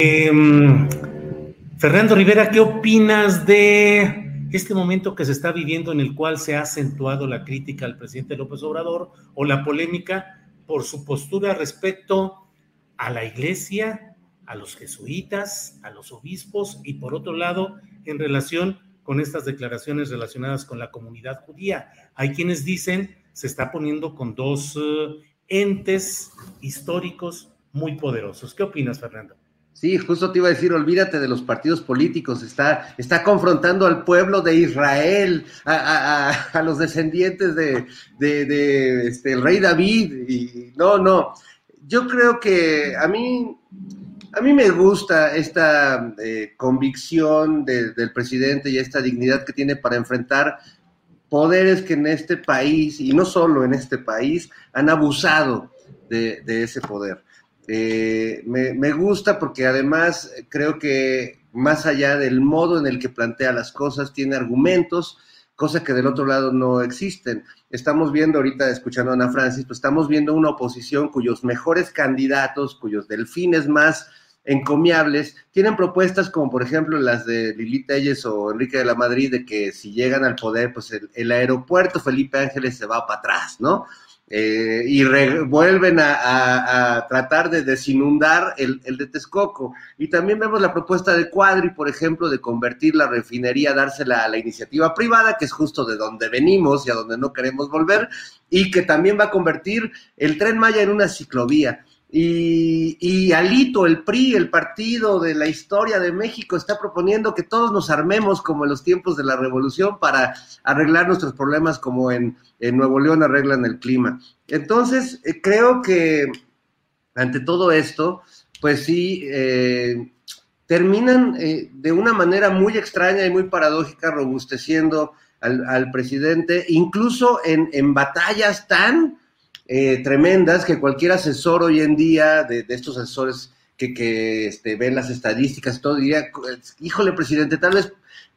Em, Fernando Rivera, ¿qué opinas de este momento que se está viviendo en el cual se ha acentuado la crítica al presidente López Obrador o la polémica por su postura respecto a la iglesia, a los jesuitas, a los obispos y por otro lado en relación con estas declaraciones relacionadas con la comunidad judía? Hay quienes dicen se está poniendo con dos eh, entes históricos muy poderosos. ¿Qué opinas, Fernando? Sí, justo te iba a decir, olvídate de los partidos políticos, está, está confrontando al pueblo de Israel, a, los descendientes de, de- este, el rey David, y no, no, yo creo que a mí, a mí me gusta esta eh, convicción de- del presidente y esta dignidad que tiene para enfrentar poderes que en este país, y no solo en este país, han abusado de ese poder. Eh, me, gusta porque además creo que más allá del modo en el que plantea las cosas, tiene argumentos, cosa que del otro lado no existen. Estamos viendo ahorita, escuchando a Ana Francis, pues estamos viendo una oposición cuyos mejores candidatos, cuyos delfines más encomiables, tienen propuestas como por ejemplo las de Lili Telles o Enrique de la Madrid, de que si llegan al poder, pues el aeropuerto Felipe Ángeles se va para atrás, ¿no? Eh, y re- vuelven a, tratar de desinundar el, el de Texcoco. Y también vemos la propuesta de Cuadri, por ejemplo, de convertir la refinería, dársela a la iniciativa privada, que es justo de donde venimos y a donde no queremos volver, y que también va a convertir el tren Maya en una ciclovía. Y, Alito, el PRI, el partido de la historia de México, está proponiendo que todos nos armemos como en los tiempos de la revolución para arreglar nuestros problemas como en, en Nuevo León arreglan el clima. Entonces, eh, creo que ante todo esto, pues sí, eh, terminan eh, de una manera muy extraña y muy paradójica robusteciendo al, al presidente, incluso en, en batallas tan eh, tremendas que cualquier asesor hoy en día, de, estos asesores que, que este, ven las estadísticas, todo diría, híjole, presidente, tal vez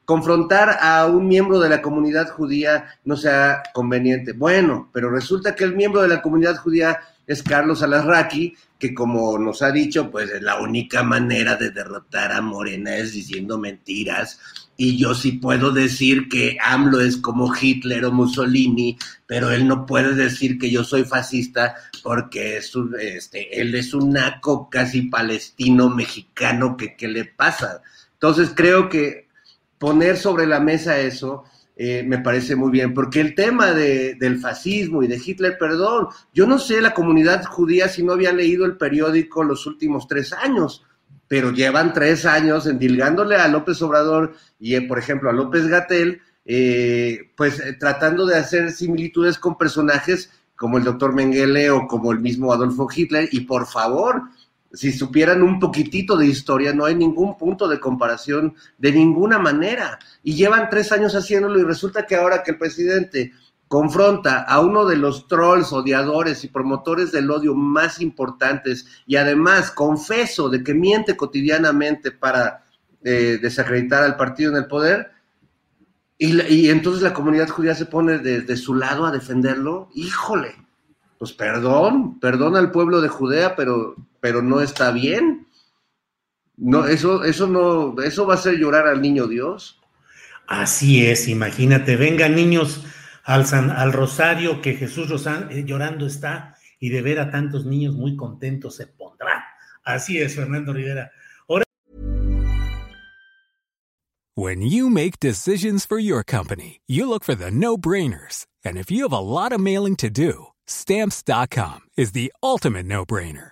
confrontar a un miembro de la comunidad judía no sea conveniente. Bueno, pero resulta que el miembro de la comunidad judía es Carlos Alarraqui, que como nos ha dicho, pues la única manera de derrotar a Morena es diciendo mentiras. Y yo sí puedo decir que AMLO es como Hitler o Mussolini, pero él no puede decir que yo soy fascista porque es un, este, él es un naco casi palestino mexicano que qué le pasa. Entonces creo que poner sobre la mesa eso eh, me parece muy bien, porque el tema de, del fascismo y de Hitler, perdón, yo no sé la comunidad judía si no había leído el periódico los últimos tres años, pero llevan tres años endilgándole a López Obrador y, eh, por ejemplo, a López Gatel, eh, pues eh, tratando de hacer similitudes con personajes como el doctor Mengele o como el mismo Adolfo Hitler, y por favor, si supieran un poquitito de historia, no hay ningún punto de comparación de ninguna manera. Y llevan tres años haciéndolo y resulta que ahora que el presidente confronta a uno de los trolls, odiadores y promotores del odio más importantes y además confeso de que miente cotidianamente para eh, desacreditar al partido en el poder, y, y entonces la comunidad judía se pone de su lado a defenderlo, híjole, pues perdón, perdón al pueblo de Judea, pero, pero no está bien. No, eso, eso no, eso va a hacer llorar al niño Dios. Así es, imagínate, vengan niños al, al rosario que Jesús eh, llorando está y de ver a tantos niños muy contentos se pondrá. Así es, Fernando Rivera. Ahora... When you make decisions for your company, you look for the no-brainers. And if you have a lot of mailing to do, stamps.com is the ultimate no-brainer.